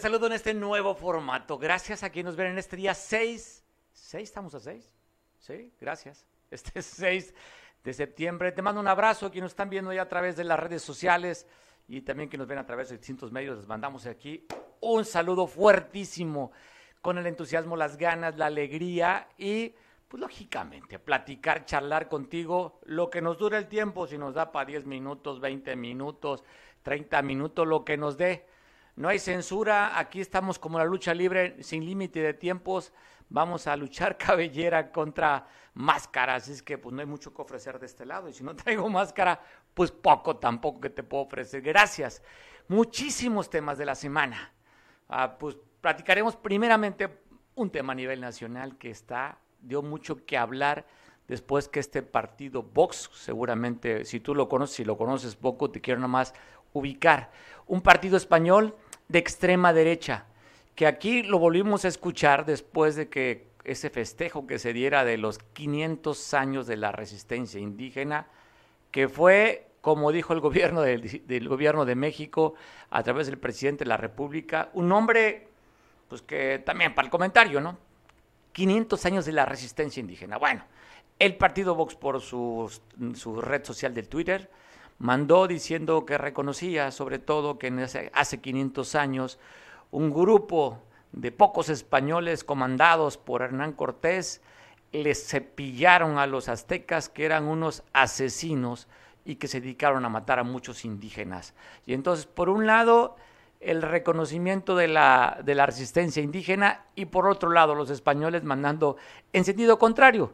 Saludo en este nuevo formato. Gracias a quienes nos ven en este día 6. ¿6? ¿Estamos a 6? Sí, gracias. Este es 6 de septiembre. Te mando un abrazo a quienes nos están viendo ya a través de las redes sociales y también que nos ven a través de distintos medios. Les mandamos aquí un saludo fuertísimo con el entusiasmo, las ganas, la alegría y, pues lógicamente, platicar, charlar contigo lo que nos dure el tiempo, si nos da para 10 minutos, 20 minutos, 30 minutos, lo que nos dé no hay censura, aquí estamos como la lucha libre, sin límite de tiempos, vamos a luchar cabellera contra máscaras, es que pues no hay mucho que ofrecer de este lado, y si no traigo máscara, pues poco tampoco que te puedo ofrecer. Gracias. Muchísimos temas de la semana. Ah, pues platicaremos primeramente un tema a nivel nacional que está, dio mucho que hablar después que este partido Vox, seguramente si tú lo conoces, si lo conoces poco, te quiero nomás ubicar. Un partido español de extrema derecha, que aquí lo volvimos a escuchar después de que ese festejo que se diera de los 500 años de la resistencia indígena, que fue, como dijo el gobierno del, gobierno de México a través del presidente de la República, un nombre, pues que también para el comentario, ¿no? 500 años de la resistencia indígena. Bueno, el partido Vox por su, su red social del Twitter mandó diciendo que reconocía sobre todo que hace 500 años un grupo de pocos españoles comandados por Hernán Cortés les cepillaron a los aztecas que eran unos asesinos y que se dedicaron a matar a muchos indígenas. Y entonces, por un lado, el reconocimiento de la, de la resistencia indígena y por otro lado, los españoles mandando en sentido contrario.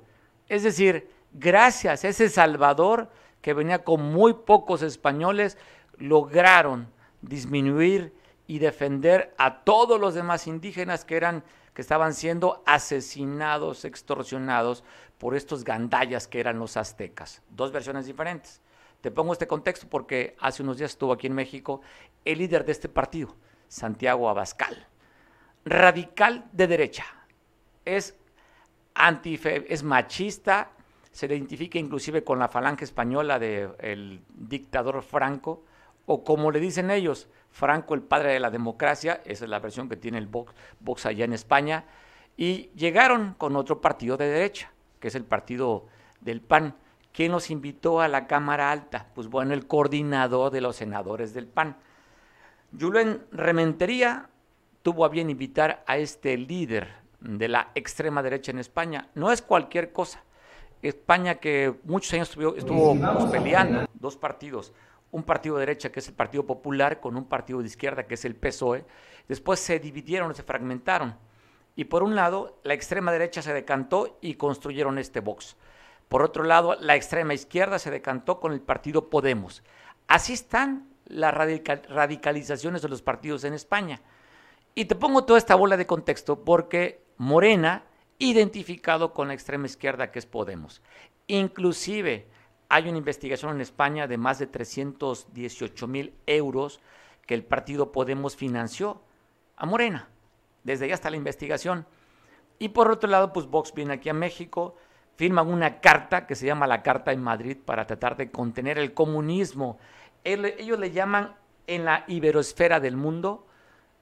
Es decir, gracias a ese Salvador, que venía con muy pocos españoles, lograron disminuir y defender a todos los demás indígenas que eran que estaban siendo asesinados, extorsionados por estos gandayas que eran los aztecas. Dos versiones diferentes. Te pongo este contexto porque hace unos días estuvo aquí en México el líder de este partido, Santiago Abascal, radical de derecha. Es antife, es machista, se le identifica inclusive con la falange española del dictador Franco, o como le dicen ellos, Franco el padre de la democracia, esa es la versión que tiene el Vox, allá en España, y llegaron con otro partido de derecha, que es el partido del PAN. ¿Quién los invitó a la Cámara Alta? Pues bueno, el coordinador de los senadores del PAN. Julen Rementería tuvo a bien invitar a este líder de la extrema derecha en España. No es cualquier cosa. España que muchos años estuvo, estuvo peleando dos partidos, un partido de derecha que es el Partido Popular con un partido de izquierda que es el PSOE, después se dividieron, se fragmentaron. Y por un lado, la extrema derecha se decantó y construyeron este Vox. Por otro lado, la extrema izquierda se decantó con el partido Podemos. Así están las radicalizaciones de los partidos en España. Y te pongo toda esta bola de contexto porque Morena identificado con la extrema izquierda que es Podemos. Inclusive hay una investigación en España de más de 318 mil euros que el partido Podemos financió a Morena. Desde allá está la investigación. Y por otro lado, pues Vox viene aquí a México, firman una carta que se llama la Carta en Madrid para tratar de contener el comunismo. Ellos le llaman en la iberosfera del mundo,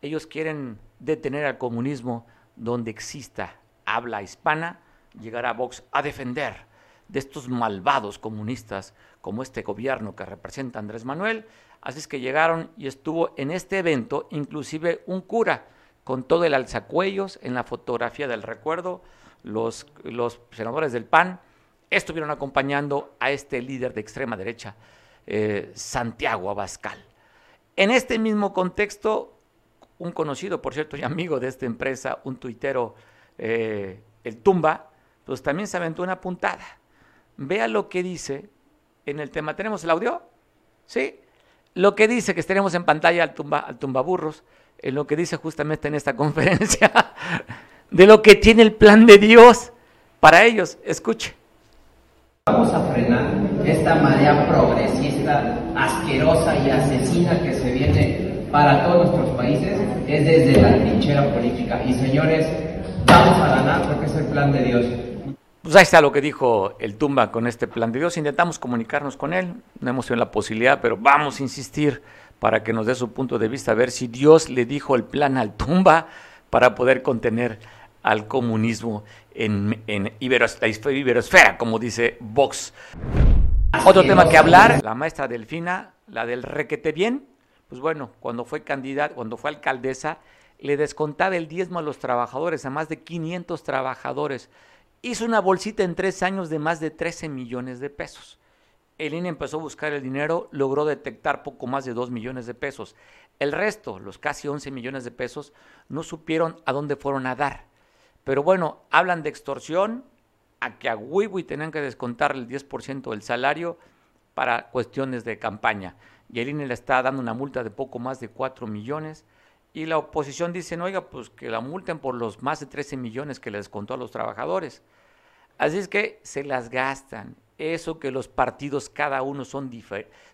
ellos quieren detener al comunismo donde exista habla hispana, llegará Vox a defender de estos malvados comunistas como este gobierno que representa Andrés Manuel. Así es que llegaron y estuvo en este evento inclusive un cura con todo el alzacuellos en la fotografía del recuerdo. Los, los senadores del PAN estuvieron acompañando a este líder de extrema derecha, eh, Santiago Abascal. En este mismo contexto, un conocido, por cierto, y amigo de esta empresa, un tuitero eh, el tumba, pues también se aventó una puntada. Vea lo que dice en el tema. ¿Tenemos el audio? Sí. Lo que dice que tenemos en pantalla al tumba, al tumbaburros, en lo que dice justamente en esta conferencia, de lo que tiene el plan de Dios para ellos. Escuche. Vamos a frenar esta marea progresista, asquerosa y asesina que se viene para todos nuestros países, es desde la trinchera política. Y señores, vamos a ganar porque es el plan de Dios. Pues ahí está lo que dijo el Tumba con este plan de Dios. Intentamos comunicarnos con él, no hemos tenido la posibilidad, pero vamos a insistir para que nos dé su punto de vista, a ver si Dios le dijo el plan al tumba para poder contener al comunismo en, en la iberosfera, como dice Vox. Otro tema que hablar, la maestra Delfina, la del requete bien, pues bueno, cuando fue candidata, cuando fue alcaldesa, le descontaba el diezmo a los trabajadores, a más de 500 trabajadores. Hizo una bolsita en tres años de más de 13 millones de pesos. El INE empezó a buscar el dinero, logró detectar poco más de 2 millones de pesos. El resto, los casi 11 millones de pesos, no supieron a dónde fueron a dar. Pero bueno, hablan de extorsión, a que a Wiwi tenían que descontar el 10% del salario para cuestiones de campaña. Y el INE le está dando una multa de poco más de 4 millones. Y la oposición dice, oiga, pues que la multen por los más de 13 millones que le descontó a los trabajadores. Así es que se las gastan. Eso que los partidos cada uno son,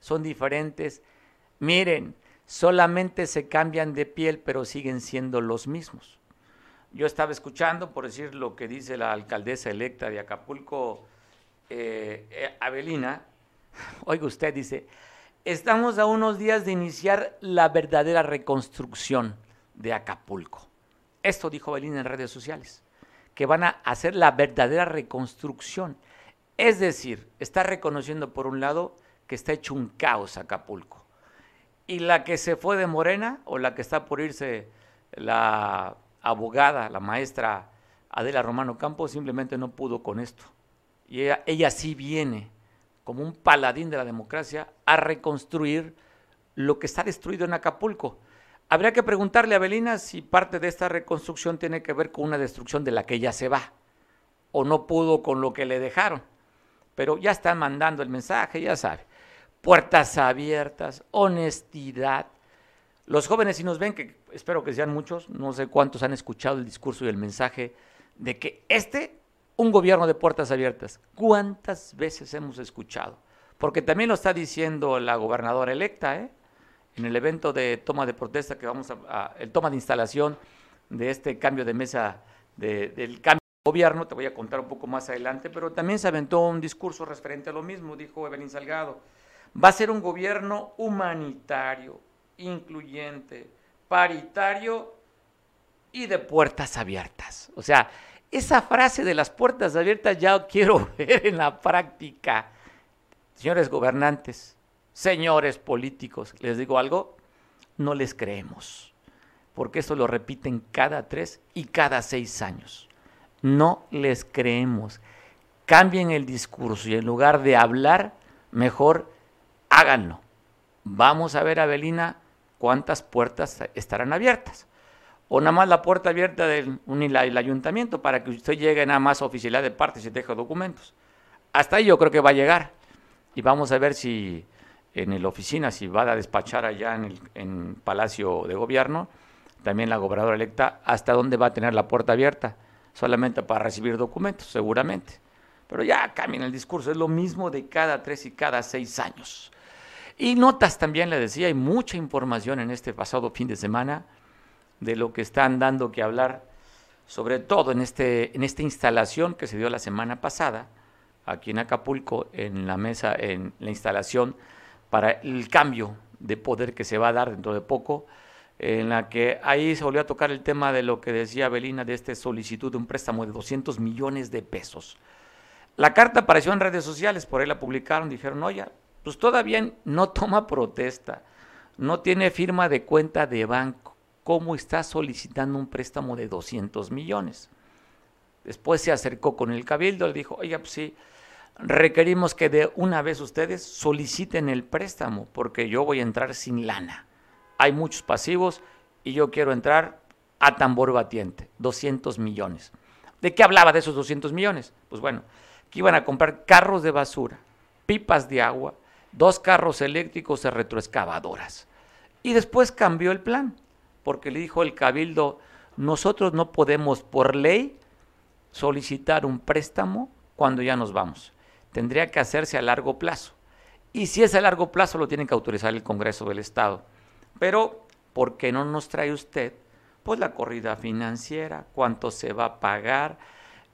son diferentes. Miren, solamente se cambian de piel, pero siguen siendo los mismos. Yo estaba escuchando, por decir lo que dice la alcaldesa electa de Acapulco, eh, eh, Avelina. Oiga usted, dice, estamos a unos días de iniciar la verdadera reconstrucción de Acapulco. Esto dijo Avelina en redes sociales, que van a hacer la verdadera reconstrucción. Es decir, está reconociendo por un lado que está hecho un caos Acapulco. Y la que se fue de Morena o la que está por irse la abogada, la maestra Adela Romano Campos, simplemente no pudo con esto. Y ella, ella sí viene como un paladín de la democracia a reconstruir lo que está destruido en Acapulco. Habría que preguntarle a Belina si parte de esta reconstrucción tiene que ver con una destrucción de la que ella se va, o no pudo con lo que le dejaron. Pero ya están mandando el mensaje, ya sabe. Puertas abiertas, honestidad, los jóvenes, si nos ven, que espero que sean muchos, no sé cuántos han escuchado el discurso y el mensaje de que este, un gobierno de puertas abiertas, ¿cuántas veces hemos escuchado? Porque también lo está diciendo la gobernadora electa, ¿eh? en el evento de toma de protesta que vamos a, el toma de instalación de este cambio de mesa del cambio de gobierno, te voy a contar un poco más adelante, pero también se aventó un discurso referente a lo mismo, dijo Evelyn Salgado. Va a ser un gobierno humanitario, incluyente, paritario y de puertas abiertas. O sea, esa frase de las puertas abiertas ya quiero ver en la práctica. Señores gobernantes, señores políticos, les digo algo, no les creemos, porque esto lo repiten cada tres y cada seis años. No les creemos. Cambien el discurso y en lugar de hablar, mejor háganlo. Vamos a ver a Belina cuántas puertas estarán abiertas. O nada más la puerta abierta del el ayuntamiento para que usted llegue nada más a oficialidad de partes y deje documentos. Hasta ahí yo creo que va a llegar. Y vamos a ver si en la oficina, si va a despachar allá en el en Palacio de Gobierno, también la gobernadora electa, hasta dónde va a tener la puerta abierta. Solamente para recibir documentos, seguramente. Pero ya cambia el discurso, es lo mismo de cada tres y cada seis años. Y notas también, le decía, hay mucha información en este pasado fin de semana de lo que están dando que hablar, sobre todo en, este, en esta instalación que se dio la semana pasada, aquí en Acapulco, en la mesa, en la instalación para el cambio de poder que se va a dar dentro de poco, en la que ahí se volvió a tocar el tema de lo que decía Belina de esta solicitud de un préstamo de 200 millones de pesos. La carta apareció en redes sociales, por ahí la publicaron, dijeron, oye, pues todavía no toma protesta, no tiene firma de cuenta de banco. ¿Cómo está solicitando un préstamo de 200 millones? Después se acercó con el cabildo, le dijo, oiga, pues sí, requerimos que de una vez ustedes soliciten el préstamo, porque yo voy a entrar sin lana. Hay muchos pasivos y yo quiero entrar a tambor batiente, 200 millones. ¿De qué hablaba de esos 200 millones? Pues bueno, que iban a comprar carros de basura, pipas de agua, dos carros eléctricos de retroexcavadoras. Y después cambió el plan, porque le dijo el cabildo, nosotros no podemos por ley solicitar un préstamo cuando ya nos vamos. Tendría que hacerse a largo plazo. Y si es a largo plazo, lo tiene que autorizar el Congreso del Estado. Pero, ¿por qué no nos trae usted? Pues la corrida financiera, cuánto se va a pagar,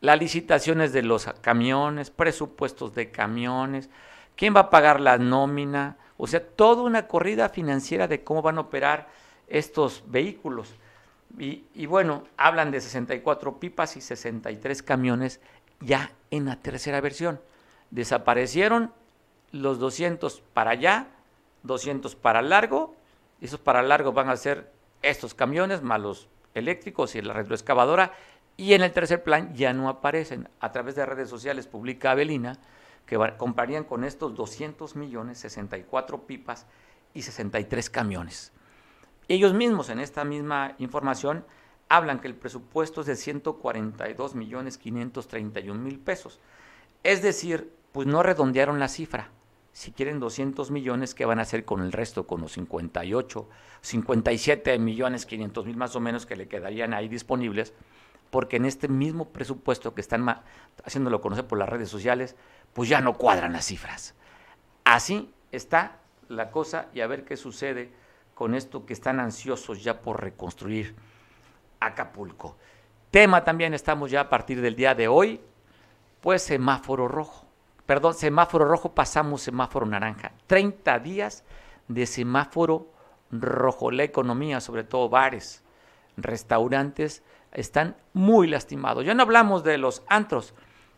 las licitaciones de los camiones, presupuestos de camiones, ¿Quién va a pagar la nómina? O sea, toda una corrida financiera de cómo van a operar estos vehículos. Y, y, bueno, hablan de 64 pipas y 63 camiones ya en la tercera versión. Desaparecieron los 200 para allá, 200 para largo. Esos para largo van a ser estos camiones más los eléctricos y la retroexcavadora. Y en el tercer plan ya no aparecen. A través de redes sociales publica Avelina que comprarían con estos 200 millones 64 pipas y 63 camiones. Ellos mismos en esta misma información hablan que el presupuesto es de 142 millones 531 mil pesos. Es decir, pues no redondearon la cifra. Si quieren 200 millones, ¿qué van a hacer con el resto? Con los 58, 57 millones 500 mil más o menos que le quedarían ahí disponibles, porque en este mismo presupuesto que están haciéndolo conocer por las redes sociales, pues ya no cuadran las cifras. Así está la cosa y a ver qué sucede con esto que están ansiosos ya por reconstruir Acapulco. Tema también estamos ya a partir del día de hoy, pues semáforo rojo. Perdón, semáforo rojo pasamos semáforo naranja. 30 días de semáforo rojo. La economía, sobre todo bares, restaurantes, están muy lastimados. Ya no hablamos de los antros,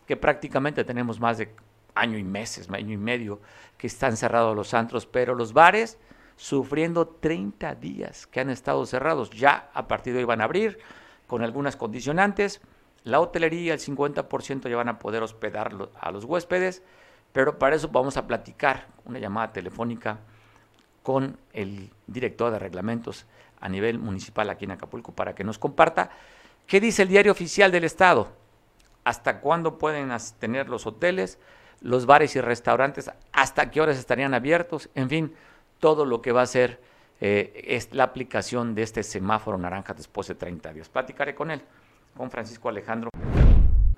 que prácticamente tenemos más de año y meses, año y medio que están cerrados los antros, pero los bares sufriendo 30 días que han estado cerrados. Ya a partir de hoy van a abrir con algunas condicionantes. La hotelería, el 50% ya van a poder hospedar a los huéspedes, pero para eso vamos a platicar una llamada telefónica con el director de reglamentos a nivel municipal aquí en Acapulco para que nos comparta qué dice el diario oficial del Estado, hasta cuándo pueden tener los hoteles, los bares y restaurantes, hasta qué horas estarían abiertos, en fin, todo lo que va a ser eh, es la aplicación de este semáforo naranja después de 30 días. Platicaré con él, con Francisco Alejandro,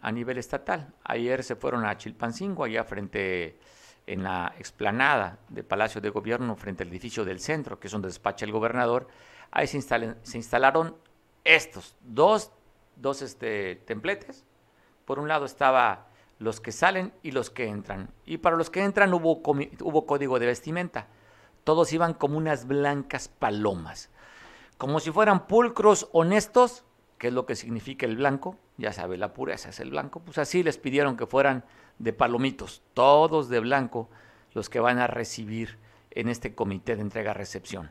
a nivel estatal. Ayer se fueron a Chilpancingo, allá frente, en la explanada del Palacio de Gobierno, frente al edificio del centro, que es donde despacha el gobernador. Ahí se, se instalaron estos dos, dos este, templetes. Por un lado estaba los que salen y los que entran. Y para los que entran hubo, hubo código de vestimenta. Todos iban como unas blancas palomas. Como si fueran pulcros honestos, que es lo que significa el blanco. Ya sabe, la pureza es el blanco. Pues así les pidieron que fueran de palomitos, todos de blanco, los que van a recibir en este comité de entrega-recepción.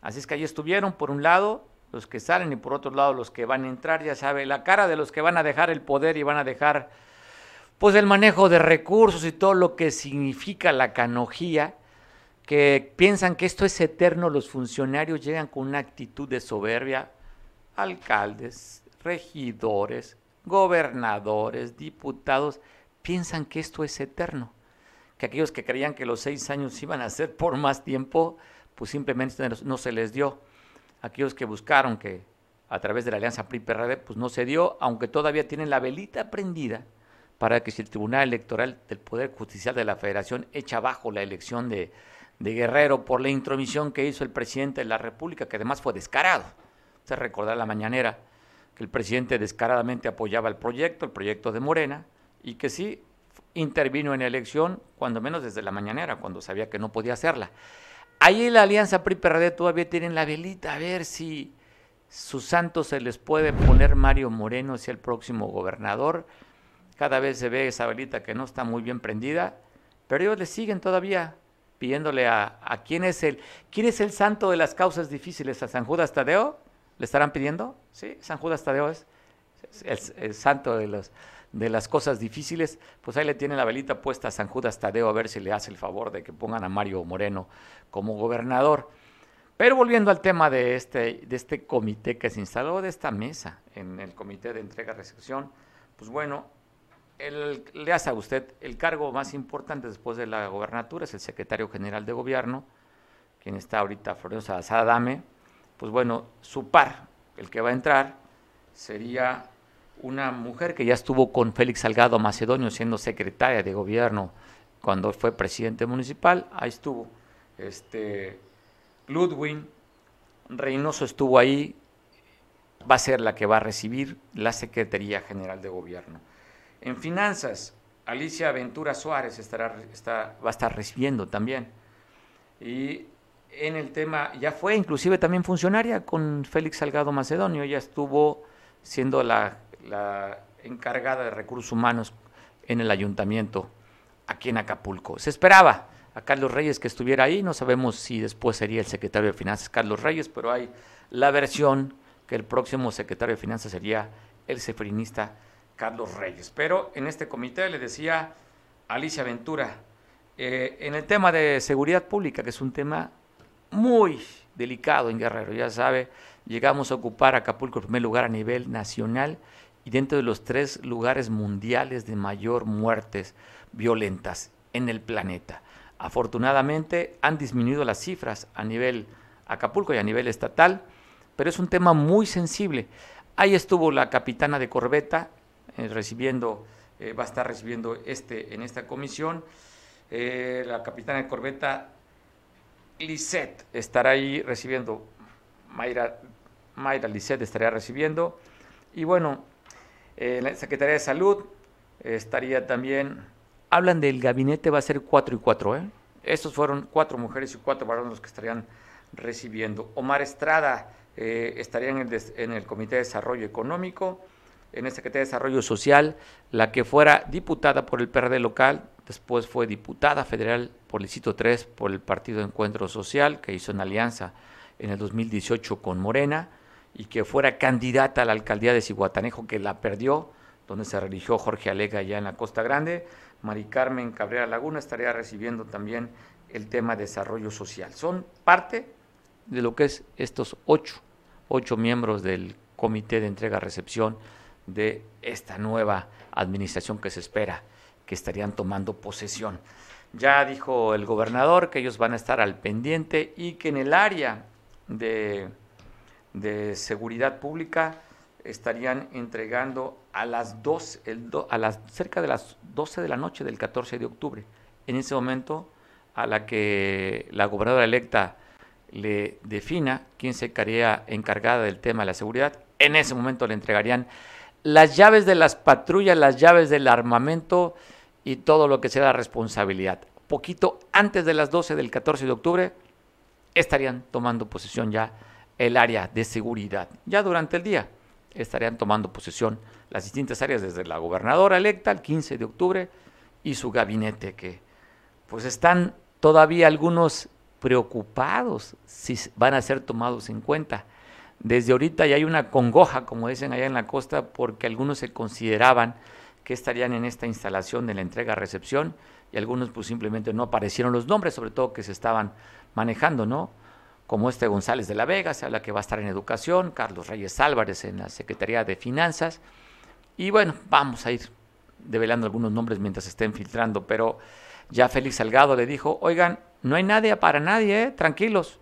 Así es que ahí estuvieron, por un lado, los que salen y por otro lado los que van a entrar, ya sabe, la cara de los que van a dejar el poder y van a dejar pues el manejo de recursos y todo lo que significa la canojía, que piensan que esto es eterno, los funcionarios llegan con una actitud de soberbia, alcaldes, regidores, gobernadores, diputados, piensan que esto es eterno, que aquellos que creían que los seis años iban a ser por más tiempo, pues simplemente no se les dio. Aquellos que buscaron que a través de la alianza PRI-PRD, pues no se dio, aunque todavía tienen la velita prendida para que si el Tribunal Electoral del Poder Judicial de la Federación echa abajo la elección de, Guerrero por la intromisión que hizo el presidente de la República, que además fue descarado. Se recordará la mañanera que el presidente descaradamente apoyaba el proyecto, el proyecto de Morena, y que sí intervino en la elección, cuando menos desde la mañanera, cuando sabía que no podía hacerla. Ahí la alianza PRI-PRD todavía tienen la velita, a ver si sus santos se les puede poner Mario Moreno, si el próximo gobernador, cada vez se ve esa velita que no está muy bien prendida, pero ellos le siguen todavía pidiéndole a, quién es el quién es el santo de las causas difíciles, a San Judas Tadeo, le estarán pidiendo, sí, San Judas Tadeo es el, santo de los de las cosas difíciles, pues ahí le tiene la velita puesta a San Judas Tadeo a ver si le hace el favor de que pongan a Mario Moreno como gobernador. Pero volviendo al tema de este, de este comité que se instaló, de esta mesa en el comité de entrega-recepción, pues bueno, le hace a usted el cargo más importante después de la gobernatura, es el secretario general de gobierno, quien está ahorita, Florencio Dame, pues bueno, su par, el que va a entrar, sería una mujer que ya estuvo con Félix Salgado Macedonio siendo secretaria de gobierno cuando fue presidente municipal, ahí estuvo. Este, Ludwig Reynoso estuvo ahí, va a ser la que va a recibir la Secretaría General de Gobierno. En finanzas, Alicia Ventura Suárez estará, está, va a estar recibiendo también. Y en el tema, ya fue inclusive también funcionaria con Félix Salgado Macedonio, ya estuvo siendo la, la encargada de recursos humanos en el ayuntamiento aquí en Acapulco. Se esperaba a Carlos Reyes que estuviera ahí, no sabemos si después sería el secretario de Finanzas Carlos Reyes, pero hay la versión que el próximo secretario de Finanzas sería el sefrinista Carlos Reyes. Pero en este comité le decía Alicia Ventura, eh, en el tema de seguridad pública, que es un tema muy delicado en Guerrero, ya sabe, llegamos a ocupar Acapulco en primer lugar a nivel nacional y dentro de los tres lugares mundiales de mayor muertes violentas en el planeta. Afortunadamente han disminuido las cifras a nivel Acapulco y a nivel estatal, pero es un tema muy sensible. Ahí estuvo la capitana de corbeta recibiendo, eh, va a estar recibiendo este, en esta comisión. Eh, la capitana de corbeta Lisette estará ahí recibiendo, Mayra, Mayra Lisette estaría recibiendo. Y bueno, la Secretaría de Salud estaría también, hablan del gabinete, va a ser cuatro y cuatro, ¿eh? Estos fueron cuatro mujeres y cuatro varones los que estarían recibiendo. Omar Estrada eh, estaría en el, en el Comité de Desarrollo Económico, en el Secretaría de Desarrollo Social, la que fuera diputada por el PRD local, después fue diputada federal por sitio 3 por el Partido Encuentro Social, que hizo una alianza en el 2018 con Morena, y que fuera candidata a la alcaldía de Cihuatanejo, que la perdió, donde se religió Jorge Alega allá en la Costa Grande. Mari Carmen Cabrera Laguna estaría recibiendo también el tema de desarrollo social. Son parte de lo que es estos ocho, ocho miembros del comité de entrega-recepción de esta nueva administración que se espera que estarían tomando posesión. Ya dijo el gobernador que ellos van a estar al pendiente y que en el área de, de seguridad pública estarían entregando a las dos, el a las cerca de las 12 de la noche del 14 de octubre. En ese momento, a la que la gobernadora electa le defina quién se quedaría encargada del tema de la seguridad, en ese momento le entregarían las llaves de las patrullas, las llaves del armamento y todo lo que sea la responsabilidad. Poquito antes de las 12 del 14 de octubre estarían tomando posesión ya el área de seguridad, ya durante el día estarían tomando posesión las distintas áreas desde la gobernadora electa el 15 de octubre y su gabinete que pues están todavía algunos preocupados si van a ser tomados en cuenta. Desde ahorita ya hay una congoja, como dicen allá en la costa, porque algunos se consideraban que estarían en esta instalación de la entrega-recepción y algunos pues simplemente no aparecieron los nombres, sobre todo que se estaban manejando, ¿no? como este González de la Vega, se habla que va a estar en educación, Carlos Reyes Álvarez en la Secretaría de Finanzas, y bueno, vamos a ir develando algunos nombres mientras estén filtrando, pero ya Félix Salgado le dijo, oigan, no hay nadie para nadie, ¿eh? tranquilos,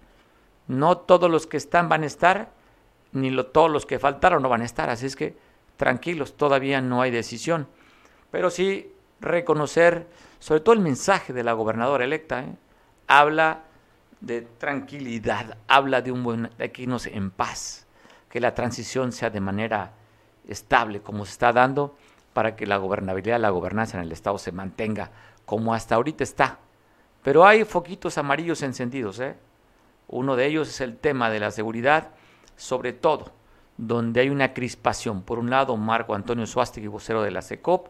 no todos los que están van a estar, ni lo, todos los que faltaron no van a estar, así es que tranquilos, todavía no hay decisión, pero sí reconocer, sobre todo el mensaje de la gobernadora electa, ¿eh? habla de tranquilidad, habla de un buen, de que nos en paz, que la transición sea de manera estable, como se está dando, para que la gobernabilidad, la gobernanza en el Estado se mantenga como hasta ahorita está. Pero hay foquitos amarillos encendidos, ¿eh? Uno de ellos es el tema de la seguridad, sobre todo donde hay una crispación. Por un lado, Marco Antonio Suástegui, vocero de la SECOP,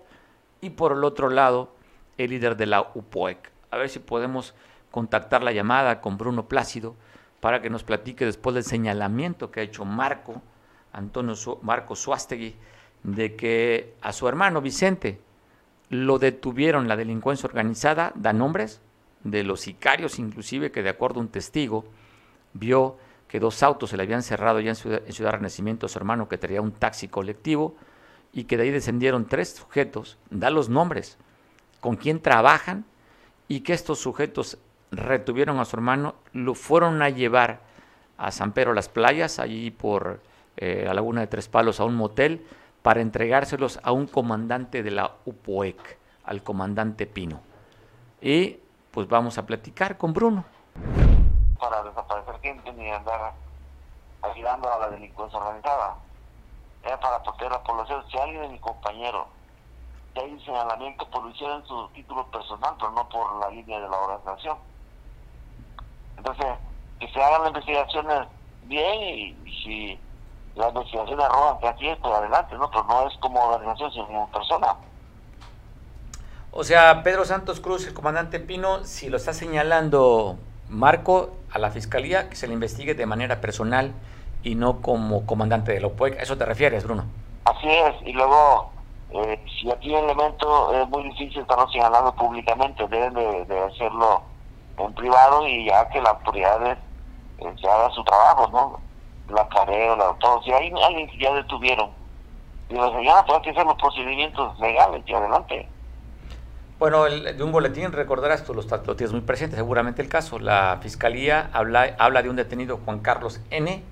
y por el otro lado, el líder de la UPOEC. A ver si podemos contactar la llamada con Bruno Plácido para que nos platique después del señalamiento que ha hecho Marco, Antonio Marco Suástegui, de que a su hermano Vicente lo detuvieron la delincuencia organizada, da nombres de los sicarios inclusive, que de acuerdo a un testigo vio que dos autos se le habían cerrado ya en Ciudad, en Renacimiento a su hermano que traía un taxi colectivo y que de ahí descendieron tres sujetos, da los nombres, con quién trabajan y que estos sujetos retuvieron a su hermano, lo fueron a llevar a San Pedro las Playas, allí por eh, la Laguna de Tres Palos, a un motel, para entregárselos a un comandante de la UPOEC, al comandante Pino. Y pues vamos a platicar con Bruno. Para desaparecer gente ni andar ayudando a la delincuencia organizada. Era para proteger a la población. Si alguien de mi compañero hay un señalamiento, por lo hicieron su título personal, pero no por la línea de la organización Entonces, que se hagan las investigaciones bien y, si las investigaciones arrojan que así es, pues adelante, ¿no? Pero no es como organización, sino como persona. O sea, Pedro Santos Cruz, el comandante Pino, si lo está señalando Marco a la fiscalía, que se le investigue de manera personal y no como comandante de la OPEC. ¿A eso te refieres, Bruno? Así es, y luego, eh, si aquí un elemento es muy difícil estarlo señalando públicamente, deben de, hacerlo en privado y ya que la autoridades eh, se haga su trabajo, ¿no? La careo, la todo. Si hay alguien que ya detuvieron, y los señala, pues que hacer los procedimientos legales y adelante. Bueno, el, de un boletín, recordarás, tú lo, lo, tienes muy presente, seguramente el caso. La fiscalía habla, habla de un detenido, Juan Carlos N.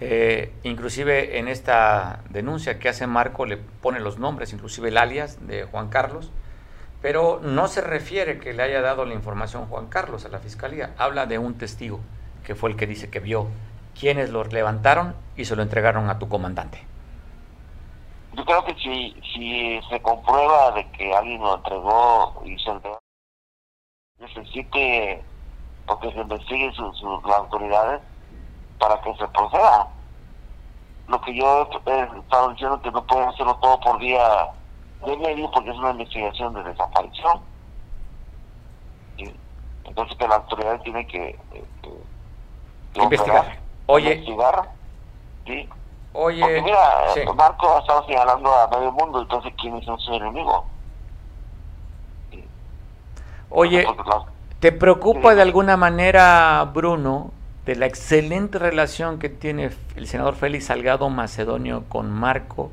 Eh, inclusive en esta denuncia que hace Marco le pone los nombres, inclusive el alias de Juan Carlos, pero no se refiere que le haya dado la información Juan Carlos a la fiscalía. Habla de un testigo que fue el que dice que vio quienes lo levantaron y se lo entregaron a tu comandante. Yo creo que si, si se comprueba de que alguien lo entregó y se entregó, necesite porque se investigue sus las autoridades para que se proceda. Lo que yo he estado diciendo que no pueden hacerlo todo por vía de medio porque es una investigación de desaparición. Entonces que la autoridad tiene que, investigar. Oye, investigar, ¿sí? Oye, Porque mira, Marco ha estado señalando a medio mundo, entonces ¿quién es su enemigo? Oye, ¿te preocupa de alguna manera, Bruno, de la excelente relación que tiene el senador Félix Salgado Macedonio con Marco,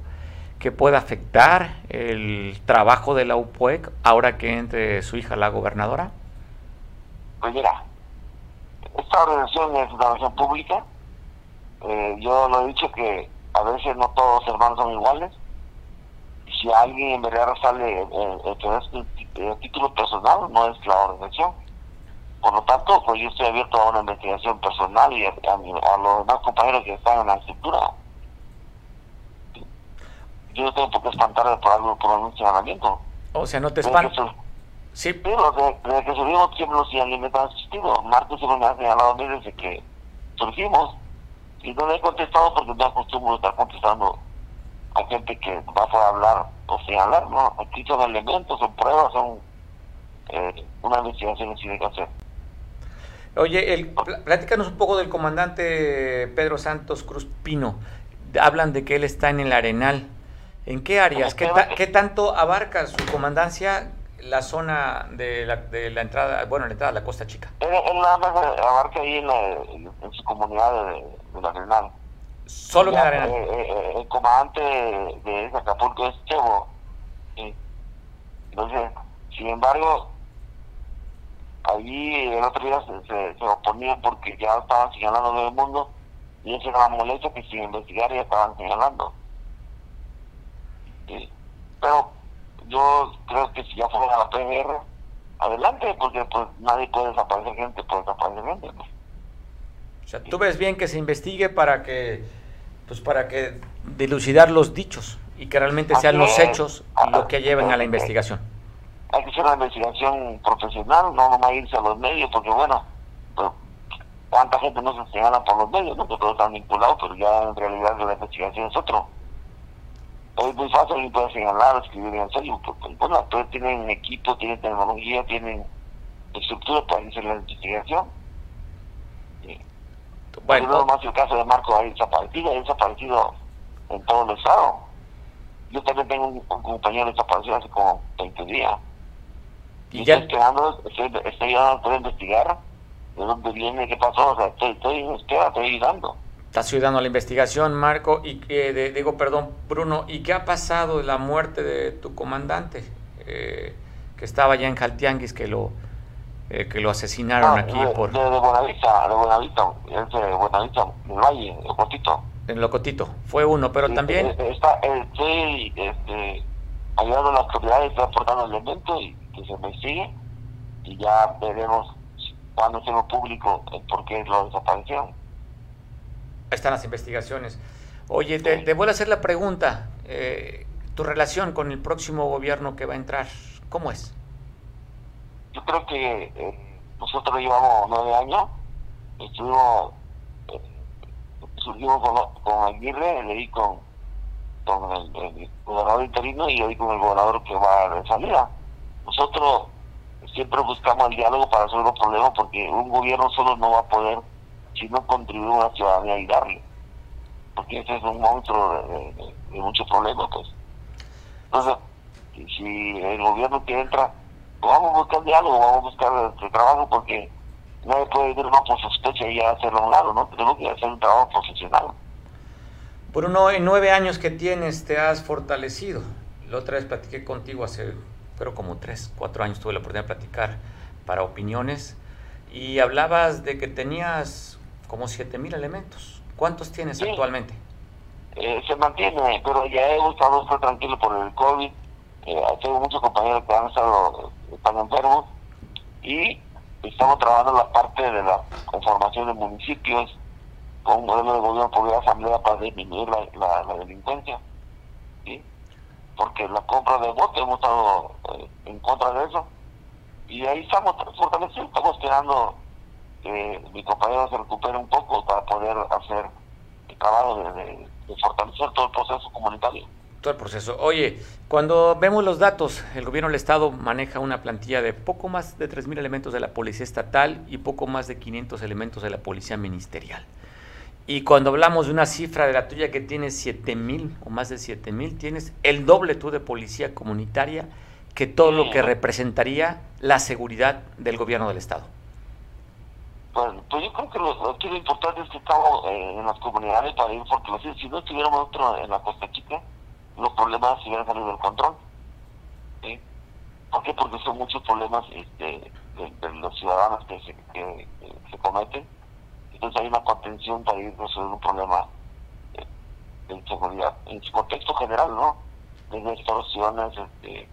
que pueda afectar el trabajo de la UPUEC ahora que entre su hija la gobernadora? Pues mira, esta organización es una organización pública. Eh, yo lo he dicho que a veces no todos los hermanos son iguales. Si alguien en verdad sale eh, el título personal, no es la organización. Por lo tanto, pues yo estoy abierto a una investigación personal y a, los demás compañeros que están en la estructura. Yo no tengo por qué espantarme por algo, por un señalamiento. O sea, no te espantas. Sí, pero desde, que subimos siempre los señalamientos han existido. Marcos siempre me ha señalado a mí desde que surgimos y no le he contestado porque no acostumbro estar contestando a gente que va a hablar o señalar, ¿no? Aquí son elementos, son pruebas, son eh, una investigación que que hacer. Oye, el, platícanos un poco del comandante Pedro Santos Cruz Pino. Hablan de que él está en el Arenal. ¿En qué áreas? ¿Qué, ¿Qué, tanto abarca su comandancia la zona de la, de la entrada, bueno, la entrada a la Costa Chica? Él, nada más abarca ahí en, en, su comunidad de, de Arenal. Solo el Arenal. Eh, eh, eh, el comandante de, Acapulco es Chevo. Entonces, sin embargo, allí el otro día se, se, oponían porque ya estaban señalando todo el mundo y esa era molestia que sin investigar ya estaban señalando. Pero yo creo que si ya fueron a la PGR, adelante, porque pues nadie puede desaparecer gente, puede desaparecer gente. O sea, tú ves bien que se investigue para que, pues para que dilucidar los dichos y que realmente sean los hechos lo que lleven a la investigación. Hay que hacer una investigación profesional, no nomás irse a los medios, porque bueno, pues, cuánta gente no se señala por los medios, ¿no? que todos están vinculados, pero ya en realidad la investigación es otro. Hoy es muy fácil puede señalar, escribir en serio, porque bueno, todos tienen equipo, tienen tecnología, tienen estructura para hacer la investigación. Bueno, no más el caso de Marco ahí desaparecido, ha desaparecido en todo el estado. Yo también tengo un, compañero desaparecido hace como 20 días. Y, ya... estoy esperando, estoy, estoy a investigar de dónde viene, qué pasó, o sea, estoy, estoy espera, estoy ayudando. Estás ayudando a la investigación, Marco, y eh, digo, perdón, Bruno, ¿y qué ha pasado de la muerte de tu comandante, eh, que estaba ya en Jaltianguis, que lo eh, que lo asesinaron ah, aquí por... De, de Buenavista, de Buenavista, es de Buenavista, del Valle, Locotito. En Locotito, fue uno, pero también... Eh, está, estoy este, ayudando a las autoridades, estoy aportando elementos y que se me sigue y ya veremos cuando sea público el por qué lo desaparecieron. Están las investigaciones. Oye, te, te vuelvo a hacer la pregunta. Eh, ¿Tu relación con el próximo gobierno que va a entrar, cómo es? Yo creo que eh, nosotros llevamos nueve años estuvimos, eh, surgimos con, con Aguirre, leí con, con el, gobernador interino y hoy con el gobernador que va de salida. Nosotros siempre buscamos el diálogo para resolver los problemas porque un gobierno solo no va a poder si no contribuye a la ciudadanía y darle. Porque ese es un monstruo de, muchos problemas, pues. Entonces, si el gobierno que entra, pues vamos a buscar diálogo, vamos a buscar este trabajo porque nadie puede ir no por sospecha y hacerlo a un lado, ¿no? Tenemos que hacer un trabajo profesional. Bruno, en nueve años que tienes te has fortalecido. La otra vez platiqué contigo hace, pero como tres, cuatro años tuve la oportunidad de platicar para opiniones y hablabas de que tenías como siete mil elementos. ¿Cuántos tienes actualmente? Eh, se mantiene, pero ya he estado tranquilo por el COVID. Eh, tengo muchos compañeros que han estado están enfermos y estamos trabajando la parte de la conformación de municipios con un modelo de gobierno por la asamblea para disminuir la, la, delincuencia. ¿sí? Porque la compra de votos hemos estado eh, en contra de eso. Y ahí estamos fortalecidos, estamos esperando que mi compañero se recupere un poco para poder hacer el trabajo de, fortalecer todo el proceso comunitario todo el proceso. Oye, cuando vemos los datos, el gobierno del Estado maneja una plantilla de poco más de 3.000 elementos de la Policía Estatal y poco más de 500 elementos de la Policía Ministerial. Y cuando hablamos de una cifra de la tuya que tienes 7 mil o más de 7 mil, tienes el doble tú de policía comunitaria que todo lo que representaría la seguridad del gobierno del Estado. Pues, pues yo creo que lo, lo importante es que estamos eh, en las comunidades para ir fortaleciendo. Si no estuviéramos otro en la Costa Chica, los problemas se hubieran salido del control. ¿sí? ¿Por qué? Porque son muchos problemas este, de, los ciudadanos que se, que se cometen entonces hay una contención para ir resolviendo un problema de, inseguridad en su contexto general, ¿no? Desde extorsiones, este,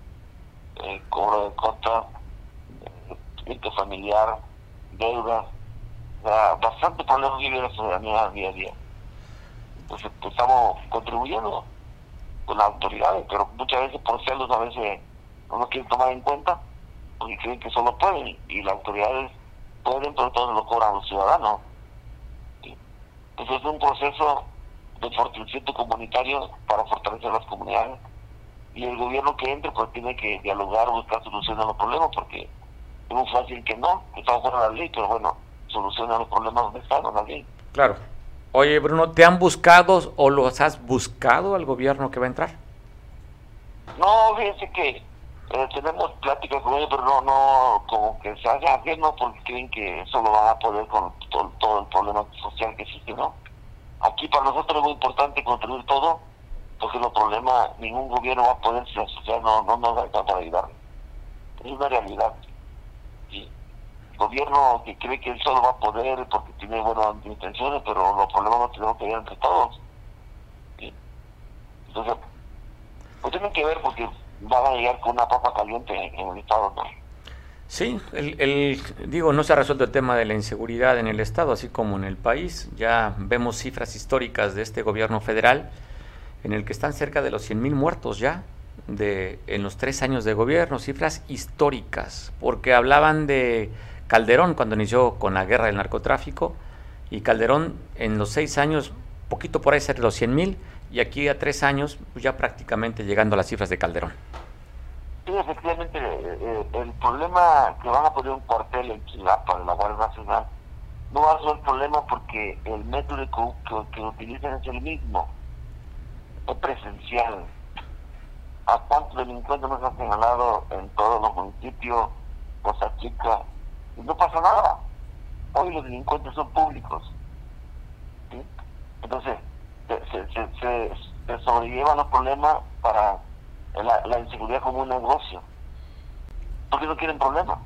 eh, cobro de costa, eh, familiar, deuda, bastante problemas vive la ciudadanía día a día. Entonces pues, estamos contribuyendo con las autoridades, pero muchas veces por celos a veces no nos quieren tomar en cuenta porque creen que solo pueden y las autoridades pueden, pero todos lo cobran los ciudadanos. Entonces es un proceso de fortalecimiento comunitario para fortalecer las comunidades. Y el gobierno que entre pues tiene que dialogar, buscar soluciones a los problemas, porque es muy fácil que no, que está fuera de la ley, pero bueno, soluciona los problemas donde están, la ley. Claro. Oye, Bruno, ¿te han buscado o los has buscado al gobierno que va a entrar? No, fíjense que eh, tenemos pláticas con ellos, pero no, no, como que se hace ajeno porque creen que solo van a poder con todo, el problema social que existe, ¿no? Aquí para nosotros es muy importante construir todo, porque los problemas, ningún gobierno va a poder si la sociedad no, no nos da para ayudar. Es una realidad. El gobierno que cree que él solo va a poder porque tiene buenas intenciones, pero los problemas los tenemos que ver entre todos. ¿sí? Entonces, pues tienen que ver porque van a llegar con una papa caliente en el Estado. Sí, el, digo, no se ha resuelto el tema de la inseguridad en el Estado, así como en el país. Ya vemos cifras históricas de este gobierno federal en el que están cerca de los 100.000 muertos ya de, en los tres años de gobierno, cifras históricas, porque hablaban de Calderón cuando inició con la guerra del narcotráfico y Calderón en los seis años, poquito por ahí ser los 100.000 y aquí a tres años pues ya prácticamente llegando a las cifras de Calderón. Sí, efectivamente, eh, eh, el problema que van a poner un cuartel en Chilapa de la Guardia Nacional no va a ser el problema porque el método que, utilizan es el mismo, es presencial. ¿A cuántos delincuentes nos han señalado en todos los municipios, Costa Chica? No pasa nada. Hoy los delincuentes son públicos. Entonces, se, se, se, los problemas para la, inseguridad como un negocio. Porque no quieren problemas.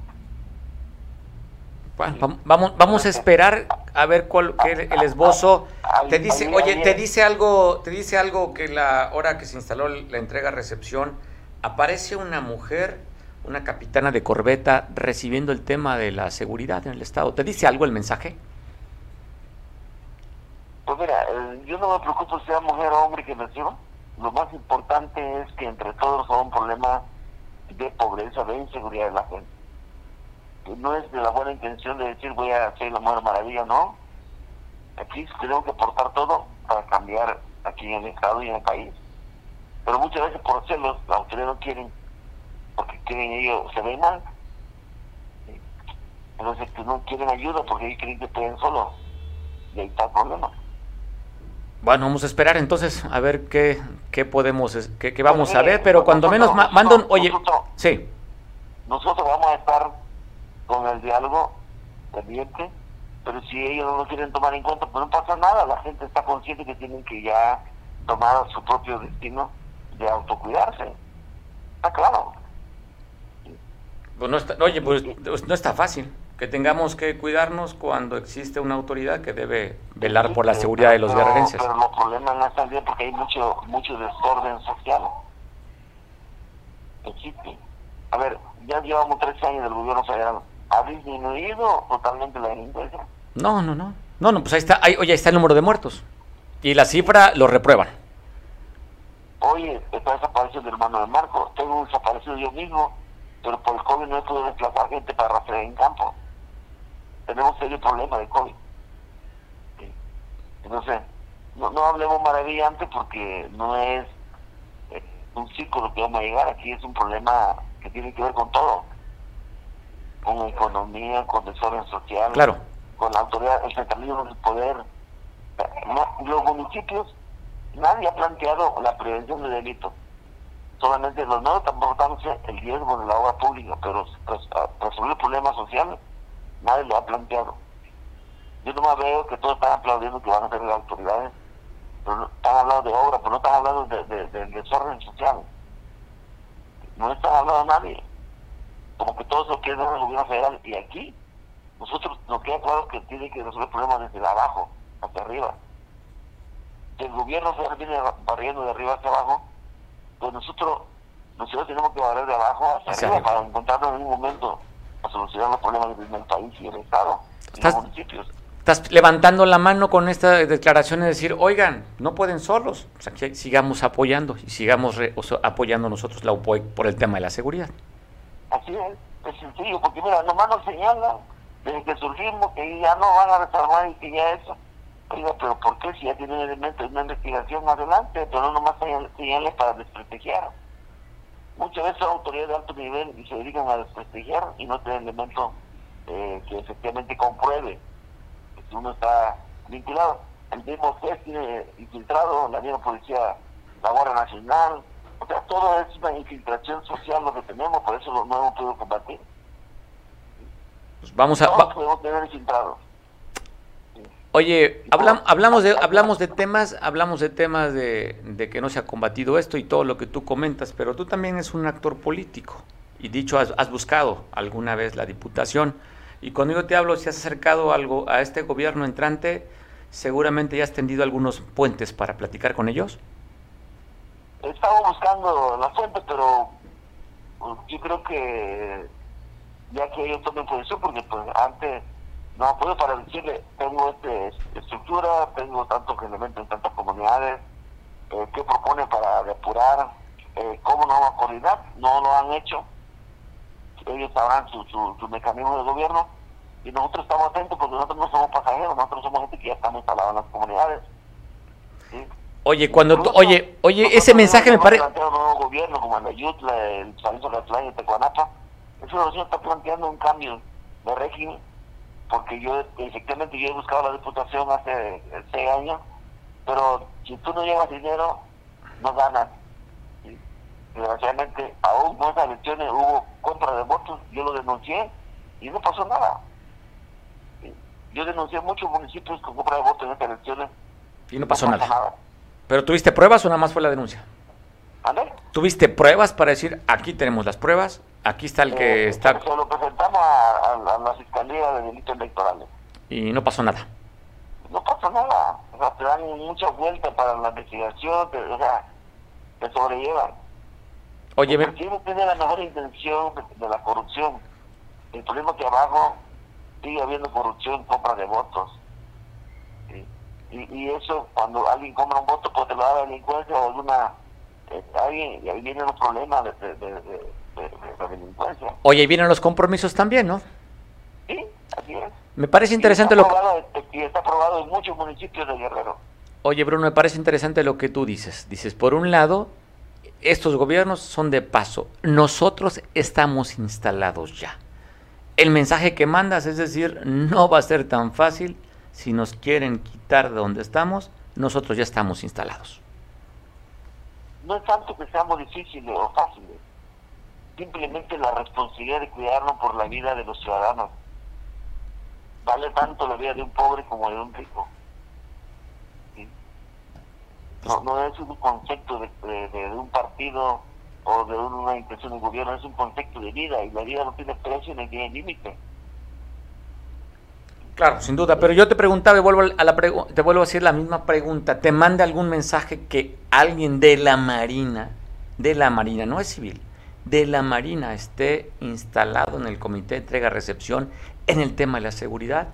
vamos, vamos a esperar a ver cuál el esbozo te dice, oye, te dice algo, te dice algo que la hora que se instaló la entrega recepción aparece una mujer, una capitana de corbeta recibiendo el tema de la seguridad en el estado. ¿Te dice algo el mensaje? Pues mira, yo no me preocupo si sea mujer o hombre que reciba. Lo más importante es que entre todos son un problema de pobreza, de inseguridad de la gente. no es de la buena intención de decir voy a hacer la mujer maravilla, no. Aquí tenemos que aportar todo para cambiar aquí en el Estado y en el país. Pero muchas veces por celos, las autoridades no quieren, porque quieren ellos, se ven mal. Entonces que no quieren ayuda porque ellos creen que pueden solo. Y ahí está el problema. Bueno, vamos a esperar entonces a ver qué, qué podemos, qué, qué vamos a ver, pero cuando menos ma mando, oye, sí. Nosotros vamos a estar con el diálogo pendiente, pero si ellos no lo quieren tomar en cuenta, pues no pasa nada, la gente está consciente que tienen que ya tomar su propio destino de autocuidarse. Está claro. Pues no está, oye, pues no está fácil que tengamos que cuidarnos cuando existe una autoridad que debe velar por la seguridad de los guerrerenses. Pero los problemas no están bien porque hay mucho mucho desorden social. Existe. A ver, ya llevamos tres años del gobierno federal. ¿Ha disminuido totalmente la delincuencia? No, no, no. No, no, pues ahí está, ahí, oye, ahí está el número de muertos. Y la cifra lo reprueban. Oye, está desaparecido el hermano de Marco. Tengo desaparecido yo mismo, pero por el COVID no he podido desplazar gente para rastrear en campo tenemos serio problema de COVID. Entonces, no, no hablemos maravillante porque no es eh, un círculo que vamos a llegar, aquí es un problema que tiene que ver con todo, con economía, con desorden social, claro. con la autoridad, el centralismo del poder. los municipios, nadie ha planteado la prevención de delitos. Solamente los nuevos están portándose el riesgo de la obra pública, pero pues, resolver problemas sociales nadie lo ha planteado. Yo no me veo que todos están aplaudiendo que van a ser las autoridades, pero están hablando de obra, pero no están hablando de, del desorden social. No están hablando a nadie. Como que todos lo quieren en el gobierno federal. Y aquí, nosotros nos queda claro que tiene que resolver problemas desde abajo hasta arriba. Si el gobierno federal viene barriendo de arriba hacia abajo, pues nosotros, nosotros tenemos que barrer de abajo hacia, arriba para encontrarnos en un momento a solucionar los problemas del país y el Estado y los municipios. Estás levantando la mano con esta declaración de decir, oigan, no pueden solos, o sea, que sigamos apoyando y sigamos apoyando nosotros la UPOE por el tema de la seguridad. Así es, es sencillo, porque mira, nomás nos señalan desde que surgimos que ya no van a desarmar y que ya eso. Pero ¿por qué si ya tienen elementos de una investigación adelante, pero no nomás señales para desprestigiar? muchas veces son autoridades de alto nivel y se dedican a desprestigiar y no tienen elementos eh, que efectivamente compruebe que uno está vinculado. El mismo juez tiene infiltrado, la misma policía, la Guardia Nacional, o sea, todo es una infiltración social lo que tenemos, por eso no hemos podido combatir. Pues vamos a... Todos podemos tener infiltrados. Oye, hablamos de hablamos de temas, hablamos de temas de, que no se ha combatido esto y todo lo que tú comentas, pero tú también eres un actor político y dicho has, buscado alguna vez la diputación y cuando yo te hablo si has acercado algo a este gobierno entrante, seguramente ya has tendido algunos puentes para platicar con ellos. Estaba buscando la fuente, pero pues, yo creo que ya que ellos tomen posición, porque pues antes no puedo para decirle, tengo este, estructura, tengo tantos elementos en tantas comunidades, eh, ¿qué propone para depurar? Eh, ¿Cómo nos vamos a coordinar? No lo han hecho. Ellos sabrán su, su, mecanismo de gobierno y nosotros estamos atentos porque nosotros no somos pasajeros, nosotros somos gente que ya estamos instalados en las comunidades. Oye, cuando tú, oye, oye, ese mensaje me parece... un nuevo gobierno como el Ayutla, el Salito de Tecuanapa, eso está planteando un cambio de régimen porque yo efectivamente yo he buscado la diputación hace seis años, pero si tú no llevas dinero, no ganas. Desgraciadamente, aún con esas elecciones hubo compra de votos, yo lo denuncié y no pasó nada. Yo denuncié muchos municipios con compra de votos en estas elecciones. Y no pasó, nada. ¿Pero tuviste pruebas o nada más fue la denuncia? ¿Tuviste pruebas para decir, aquí tenemos las pruebas, Aquí está el que eh, está... Se lo presentamos a, la Fiscalía de Delitos Electorales. Y no pasó nada. No pasó nada. O sea, te dan muchas vueltas para la investigación, o sea, te sobrellevan. Oye, me... tiene la mejor intención de, la corrupción. El problema es que abajo sigue habiendo corrupción, compra de votos. Y, y, eso, cuando alguien compra un voto, pues te lo da delincuencia o alguna... Eh, alguien, y ahí vienen los problemas de, de, de Oye, y vienen los compromisos también, ¿no? Así es. Me parece interesante lo que... Y está aprobado en muchos municipios de Guerrero. Oye, Bruno, me parece interesante lo que tú dices. Dices, por un lado, estos gobiernos son de paso. Nosotros estamos instalados ya. El mensaje que mandas es decir, no va a ser tan fácil si nos quieren quitar de donde estamos, nosotros ya estamos instalados. No es tanto que seamos difíciles o fáciles, simplemente la responsabilidad de cuidarnos por la vida de los ciudadanos. Vale tanto la vida de un pobre como de un rico. No, no es un concepto de, de, un partido o de una intención de gobierno, es un concepto de vida y la vida no tiene precio ni tiene límite. Claro, sin duda, pero yo te preguntaba y vuelvo a la te vuelvo a decir la misma pregunta, ¿te manda algún mensaje que alguien de la Marina, de la Marina, no es civil, de la Marina esté instalado en el comité de entrega-recepción en el tema de la seguridad?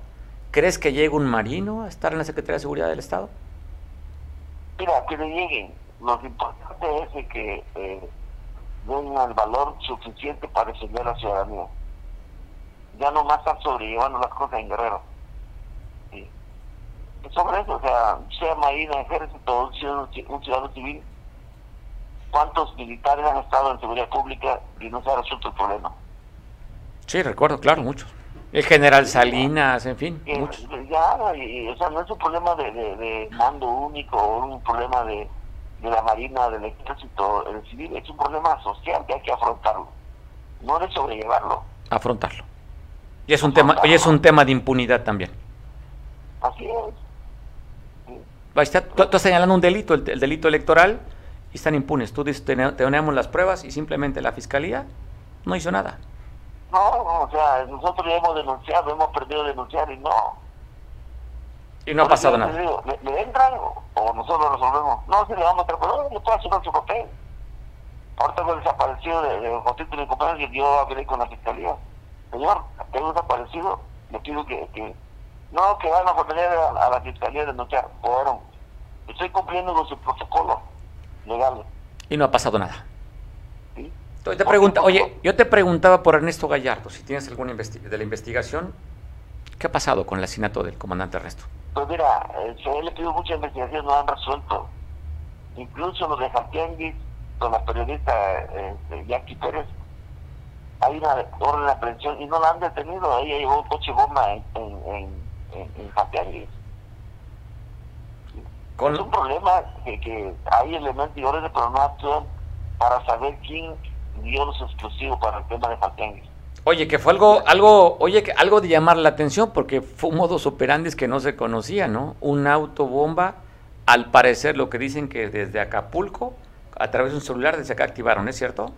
¿Crees que llegue un marino a estar en la Secretaría de Seguridad del Estado? Mira, que le lleguen. Lo importante es que eh, den el valor suficiente para defender a la ciudadanía. Ya no más están sobrellevando las cosas en Guerrero. Sobre eso, o sea, sea marina, ejército, un ciudadano, un ciudadano civil, ¿cuántos militares han estado en seguridad pública y no se ha resuelto el problema? Sí, recuerdo, claro, muchos. El general Salinas, en fin. muchos. Ya, o sea, no es un problema de, de, mando único o un problema de, de la Marina, del Ejército, el civil, es un problema social que hay que afrontarlo, no de sobrellevarlo. Afrontarlo. Y es un tema, y es un tema de impunidad también. Así es. Tú, estás señalando un delito, el, delito electoral, y están impunes. Tú dices, tenemos las pruebas y simplemente la fiscalía no hizo nada. No, o sea, nosotros ya hemos denunciado, hemos perdido denunciar y no. Y no ha pasado nada. ¿le, entran o nosotros resolvemos? No, si le vamos a traer, pero no puede hacer su papel. Ahorita con el desaparecido de, de José y compañeros, yo hablé con la fiscalía. Señor, tengo desaparecido, le pido que, que no, que van a poner a, la fiscalía de denunciar. Bueno, estoy cumpliendo con su protocolo legal. Y no ha pasado nada. Te pregunta, oye, yo te preguntaba por Ernesto Gallardo, si tienes alguna de la investigación, ¿qué ha pasado con el asesinato del comandante Ernesto? Pues mira, eh, se le pidió mucha investigación, no han resuelto. Incluso los de Jatianguis, con la periodista eh, Jackie Pérez, hay una orden de aprehensión y no la han detenido. Ahí llegó un coche bomba en, en, en. Es un problema que, que hay elementos y órdenes, pero no actúan para saber quién dio los exclusivos para el tema de Faltenguis. Oye, que fue algo, algo, oye, que algo de llamar la atención, porque fue un modus operandi que no se conocía, ¿no? Un autobomba, al parecer lo que dicen que desde Acapulco, a través de un celular, desde acá activaron, ¿es cierto?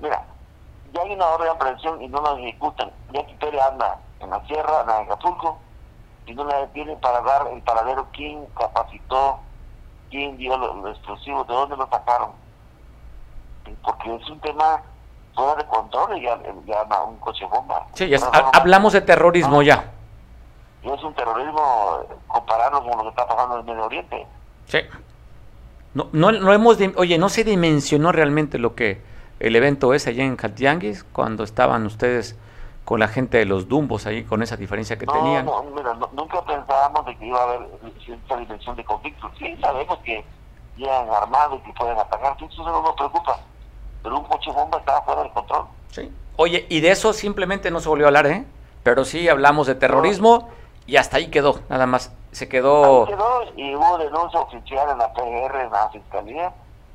Mira, ya hay una orden de aprehensión y no la ejecutan. Ya Pérez anda en la sierra, anda en Acapulco, y no la detienen para dar el paradero quién capacitó, quién dio los explosivos, de dónde lo sacaron porque es un tema fuera de control y ya, ya un coche bomba. Sí, hablamos de terrorismo ya. Y es un terrorismo compararlo con lo que está pasando en el Medio Oriente. Sí. No, no, no hemos, oye, no se dimensionó realmente lo que el evento es allá en Jaltianguis cuando estaban ustedes con la gente de los Dumbos ahí con esa diferencia que tenían. No, mira, nunca pensábamos de que iba a haber cierta dimensión de conflicto. Sí, sabemos que llegan armados y que pueden atacar, eso no nos preocupa pero un coche bomba estaba fuera de control. Sí. Oye, y de eso simplemente no se volvió a hablar, ¿eh? Pero sí hablamos de terrorismo y hasta ahí quedó, nada más. Se quedó... Ahí quedó y hubo denuncia oficial en la PGR, en la Fiscalía,